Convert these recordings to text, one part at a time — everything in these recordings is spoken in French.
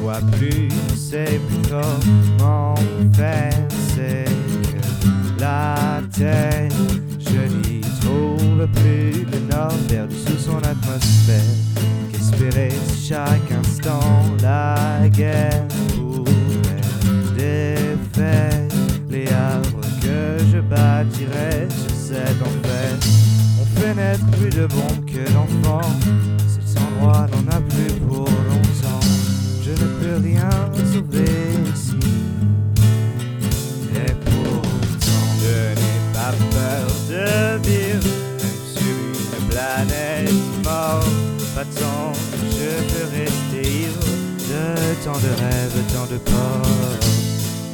vois plus, ne sais plus comment faire. C'est que la tête, je n'y trouve plus le nord perdu sous son atmosphère. Qu'espérer chaque instant la guerre pourrait défaire les havres que je bâtirais sur cet enfer. On fait naître plus de bombes que d'enfants. Planète morte. Pas tant que je peux rester ivre de tant de rêves, tant de corps.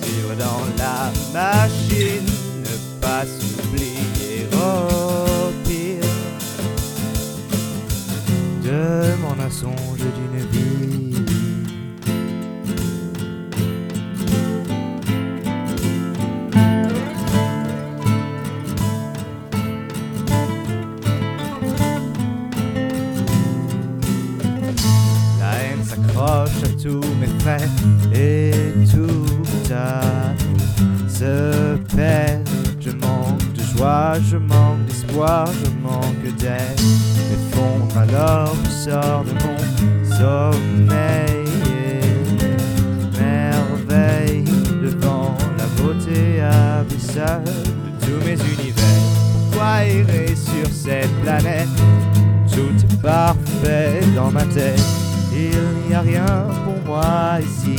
Vivre dans la machine, ne pas et tout à se perd. Je manque de joie, je manque d'espoir, je manque d'air. M'effondre alors, je sors de mon sommeil merveille devant la beauté abyssale de tous mes univers. Pourquoi errer sur cette planète? Tout est parfait dans ma tête. Il n'y a rien pour moi ici.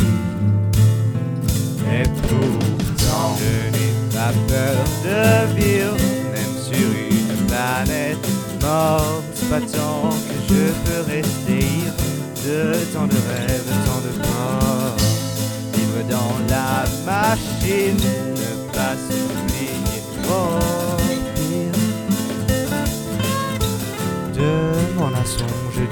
Et pourtant, je n'ai pas peur de vivre, même sur une planète morte. Pas tant que je peux rester de tant de rêves, tant de corps. Vivre dans la machine, ne pas s'oublier. Pire de mon mensonge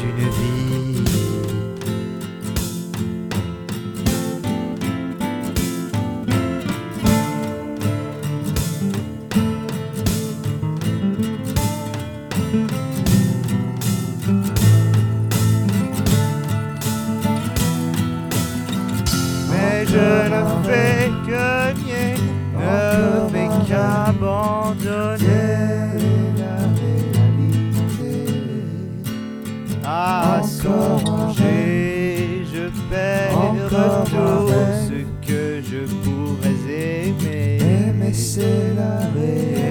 je ne fais que nier, ne fais qu'abandonner ah, la réalité. À songer, je perds tout ce que je pourrais aimer. Aimer, c'est la réalité.